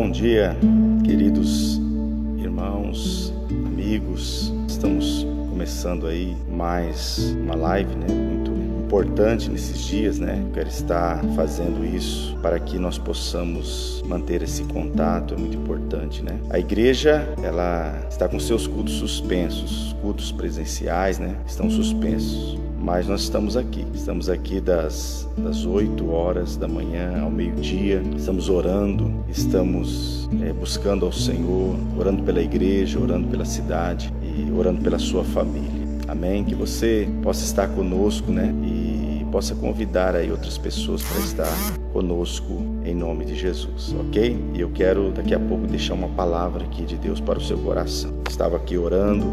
Bom dia, queridos irmãos, amigos. Estamos começando aí mais uma live, né? Muito importante nesses dias, né? Quero estar fazendo isso para que nós possamos manter esse contato, é muito importante, né? A igreja, ela está com seus cultos suspensos, cultos presenciais, né? Estão suspensos mas nós estamos aqui. Estamos aqui das, das 8 horas da manhã ao meio-dia, estamos orando, estamos é, buscando ao Senhor, orando pela igreja, orando pela cidade e orando pela sua família. Amém? Que você possa estar conosco, né? E possa convidar aí outras pessoas para estar conosco em nome de Jesus, ok? E eu quero daqui a pouco deixar uma palavra aqui de Deus para o seu coração. Estava aqui orando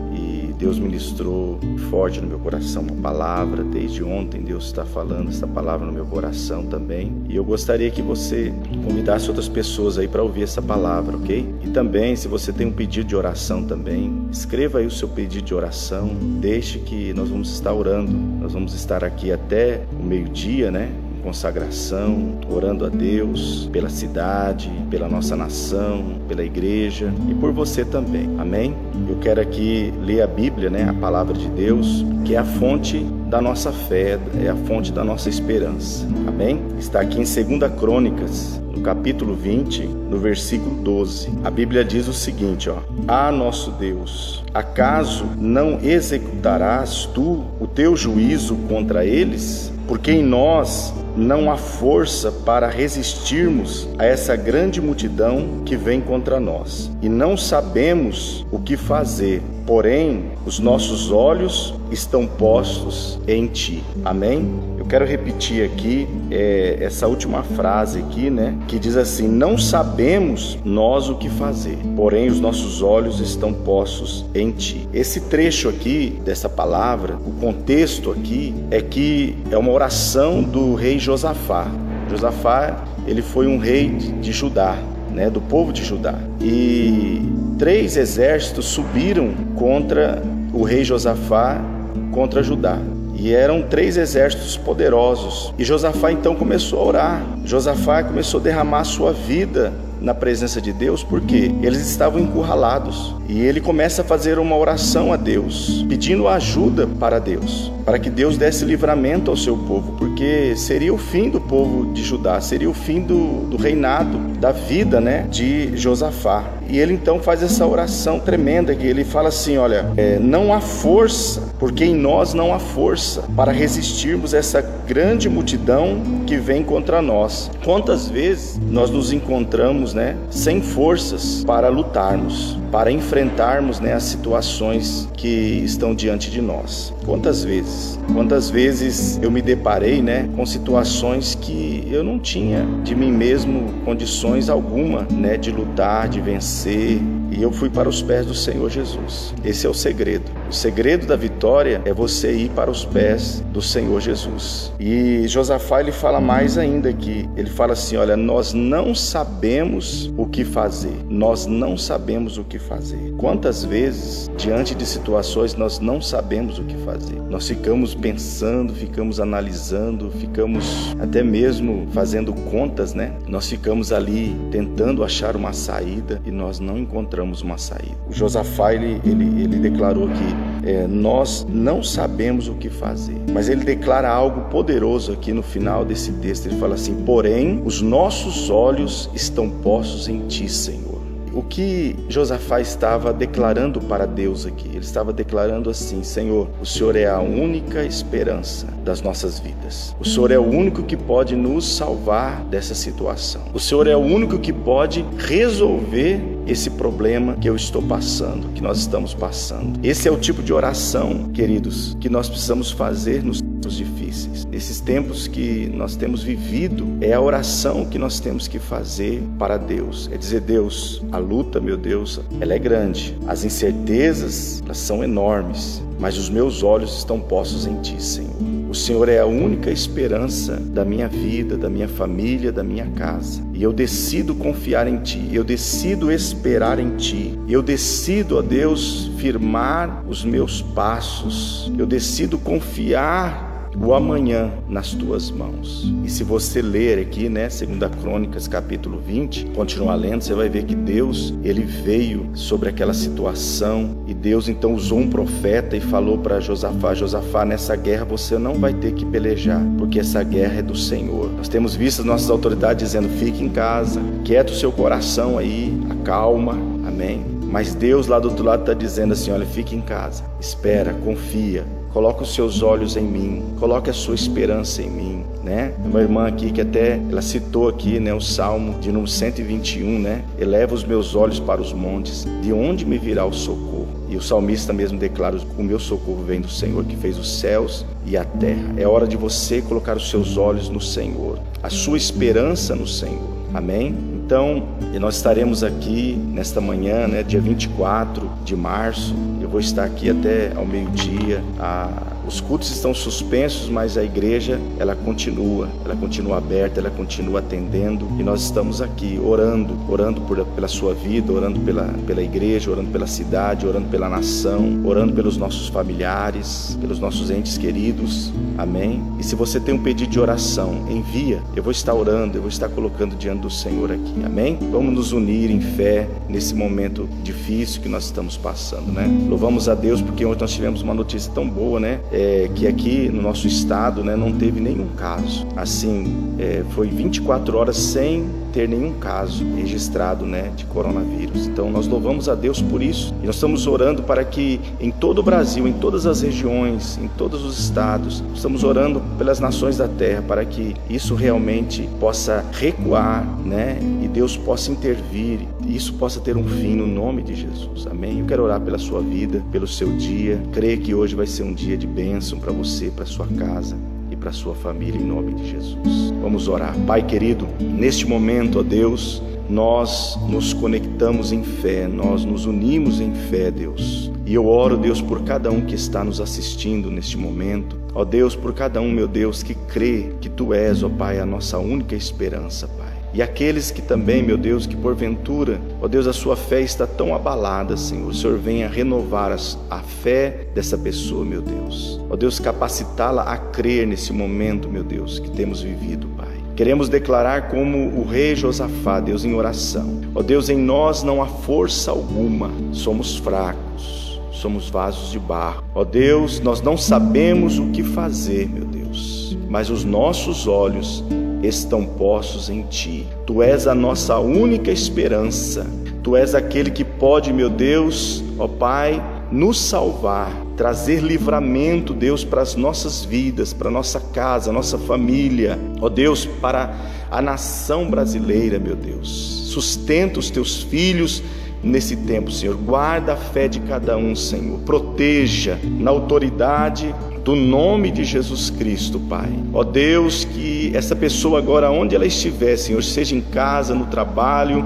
Deus ministrou forte no meu coração uma palavra. Desde ontem Deus está falando essa palavra no meu coração também. E eu gostaria que você convidasse outras pessoas aí para ouvir essa palavra, ok? E também, se você tem um pedido de oração também, escreva aí o seu pedido de oração. Deixe que nós vamos estar orando. Nós vamos estar aqui até o meio-dia, né? Consagração, orando a Deus pela cidade, pela nossa nação, pela igreja e por você também. Amém? Eu quero aqui ler a Bíblia, né, a palavra de Deus, que é a fonte da nossa fé, é a fonte da nossa esperança. Amém? Está aqui em 2 Crônicas, no capítulo 20, no versículo 12. A Bíblia diz o seguinte, ó: Ah, nosso Deus, acaso não executarás tu o teu juízo contra eles? Porque em nós não há força para resistirmos a essa grande multidão que vem contra nós. E não sabemos o que fazer, porém os nossos olhos estão postos em ti. Amém? Eu quero repetir aqui é, essa última frase aqui, né? Que diz assim: Não sabemos nós o que fazer, porém os nossos olhos estão postos em ti. Esse trecho aqui dessa palavra, o contexto aqui é que é uma oração do rei Josafá. Josafá, ele foi um rei de Judá, né, do povo de Judá. E três exércitos subiram contra o rei Josafá, contra Judá. E eram três exércitos poderosos. E Josafá então começou a orar. Josafá começou a derramar sua vida na presença de Deus porque eles estavam encurralados. E ele começa a fazer uma oração a Deus, pedindo ajuda para Deus, para que Deus desse livramento ao seu povo, porque seria o fim do povo de Judá, seria o fim do, do reinado, da vida né, de Josafá. E ele então faz essa oração tremenda que ele fala assim: olha, é, não há força, porque em nós não há força para resistirmos essa grande multidão que vem contra nós. Quantas vezes nós nos encontramos, né, sem forças para lutarmos, para enfrentarmos, né, as situações que estão diante de nós? Quantas vezes? Quantas vezes eu me deparei, né, com situações que eu não tinha de mim mesmo condições alguma, né, de lutar, de vencer, e eu fui para os pés do Senhor Jesus. Esse é o segredo. O segredo da vitória é você ir para os pés do Senhor Jesus. E Josafá ele fala mais ainda aqui. Ele fala assim: olha, nós não sabemos o que fazer. Nós não sabemos o que fazer. Quantas vezes, diante de situações, nós não sabemos o que fazer? Nós ficamos pensando, ficamos analisando, ficamos até mesmo fazendo contas, né? Nós ficamos ali tentando achar uma saída e nós não encontramos uma saída. O Josafá ele, ele, ele declarou que é, nós não sabemos o que fazer. Mas ele declara algo poderoso aqui no final desse texto. Ele fala assim: Porém, os nossos olhos estão postos em ti, Senhor. O que Josafá estava declarando para Deus aqui? Ele estava declarando assim: Senhor, o Senhor é a única esperança das nossas vidas. O Senhor é o único que pode nos salvar dessa situação. O Senhor é o único que pode resolver esse problema que eu estou passando, que nós estamos passando. Esse é o tipo de oração, queridos, que nós precisamos fazer nos tempos difíceis. Esses tempos que nós temos vivido, é a oração que nós temos que fazer para Deus. É dizer, Deus, a luta, meu Deus, ela é grande. As incertezas, elas são enormes, mas os meus olhos estão postos em Ti, Senhor. O Senhor é a única esperança da minha vida, da minha família, da minha casa. E eu decido confiar em Ti, eu decido esperar em Ti, eu decido, ó Deus, firmar os meus passos, eu decido confiar o amanhã nas tuas mãos. E se você ler aqui, né, segunda Crônicas, capítulo 20, continuar lendo, você vai ver que Deus, ele veio sobre aquela situação e Deus então usou um profeta e falou para Josafá, Josafá, nessa guerra você não vai ter que pelejar, porque essa guerra é do Senhor. Nós temos visto as nossas autoridades dizendo: "Fique em casa, quieta o seu coração aí, acalma". Amém. Mas Deus lá do outro lado está dizendo assim: olha, fique em casa, espera, confia, coloca os seus olhos em mim, coloque a sua esperança em mim, né? Uma irmã aqui que até ela citou aqui, né, o Salmo de número 121, né? Eleva os meus olhos para os montes, de onde me virá o socorro? E o salmista mesmo declara: o meu socorro vem do Senhor que fez os céus e a terra. É hora de você colocar os seus olhos no Senhor, a sua esperança no Senhor. Amém? Então, nós estaremos aqui nesta manhã, né, dia 24 de março. Eu vou estar aqui até ao meio-dia. A os cultos estão suspensos, mas a igreja, ela continua, ela continua aberta, ela continua atendendo e nós estamos aqui orando, orando por, pela sua vida, orando pela, pela igreja, orando pela cidade, orando pela nação, orando pelos nossos familiares, pelos nossos entes queridos. Amém? E se você tem um pedido de oração, envia. Eu vou estar orando, eu vou estar colocando diante do Senhor aqui. Amém? Vamos nos unir em fé nesse momento difícil que nós estamos passando, né? Louvamos a Deus porque ontem nós tivemos uma notícia tão boa, né? é, que aqui no nosso estado né, não teve nenhum caso. Assim, é, foi 24 horas sem ter nenhum caso registrado né, de coronavírus. Então nós louvamos a Deus por isso e nós estamos orando para que em todo o Brasil, em todas as regiões, em todos os estados, estamos orando pelas nações da terra para que isso realmente possa recuar, né, e Deus possa intervir e isso possa ter um fim no nome de Jesus. Amém. Eu quero orar pela sua vida, pelo seu dia. Creio que hoje vai ser um dia de bênção para você, para sua casa para sua família em nome de Jesus. Vamos orar. Pai querido, neste momento, ó Deus, nós nos conectamos em fé, nós nos unimos em fé, Deus. E eu oro, Deus, por cada um que está nos assistindo neste momento. Ó Deus, por cada um, meu Deus, que crê que Tu és, ó Pai, a nossa única esperança, Pai. E aqueles que também, meu Deus, que porventura, ó Deus, a sua fé está tão abalada, Senhor, o Senhor venha renovar a fé dessa pessoa, meu Deus. Ó Deus, capacitá-la a crer nesse momento, meu Deus, que temos vivido, Pai. Queremos declarar como o rei Josafá, Deus, em oração. Ó Deus, em nós não há força alguma, somos fracos, somos vasos de barro. Ó Deus, nós não sabemos o que fazer, meu Deus, mas os nossos olhos estão postos em ti. Tu és a nossa única esperança. Tu és aquele que pode, meu Deus, ó Pai, nos salvar, trazer livramento, Deus, para as nossas vidas, para nossa casa, nossa família, ó Deus, para a nação brasileira, meu Deus. Sustenta os teus filhos nesse tempo, Senhor. Guarda a fé de cada um, Senhor. Proteja na autoridade do nome de Jesus Cristo, Pai. Ó Deus, que essa pessoa agora, onde ela estiver, Senhor, seja em casa, no trabalho,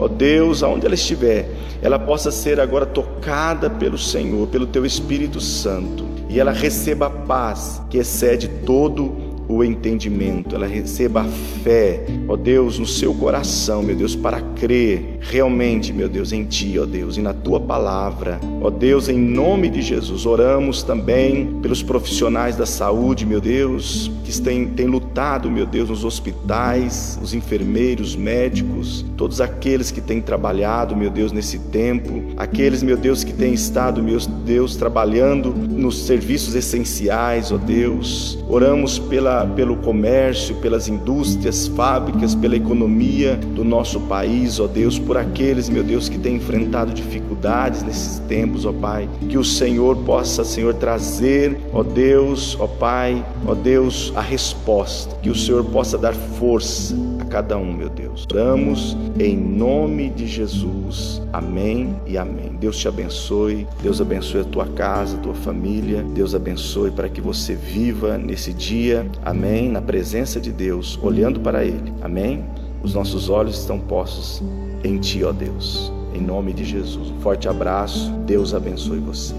ó Deus, aonde ela estiver, ela possa ser agora tocada pelo Senhor, pelo Teu Espírito Santo, e ela receba a paz que excede todo o entendimento, ela receba a fé, ó Deus, no seu coração, meu Deus, para crer realmente, meu Deus, em Ti, ó Deus, e na Tua palavra. Ó Deus, em nome de Jesus, oramos também pelos profissionais da saúde, meu Deus, que têm, têm lutado, meu Deus, nos hospitais, os enfermeiros, médicos, todos aqueles que têm trabalhado, meu Deus, nesse tempo, aqueles, meu Deus, que têm estado, meu Deus, trabalhando nos serviços essenciais, ó Deus. Oramos pela pelo comércio, pelas indústrias, fábricas, pela economia do nosso país, ó Deus, por aqueles, meu Deus, que têm enfrentado dificuldades nesses tempos, ó Pai. Que o Senhor possa, Senhor, trazer, ó Deus, ó Pai, ó Deus, a resposta. Que o Senhor possa dar força cada um, meu Deus. Oramos em nome de Jesus. Amém e amém. Deus te abençoe. Deus abençoe a tua casa, a tua família. Deus abençoe para que você viva nesse dia Amém? Na presença de Deus, olhando para Ele. Amém? Os nossos olhos estão postos em Ti, ó Deus. Em nome de Jesus. Um forte abraço. Deus abençoe você.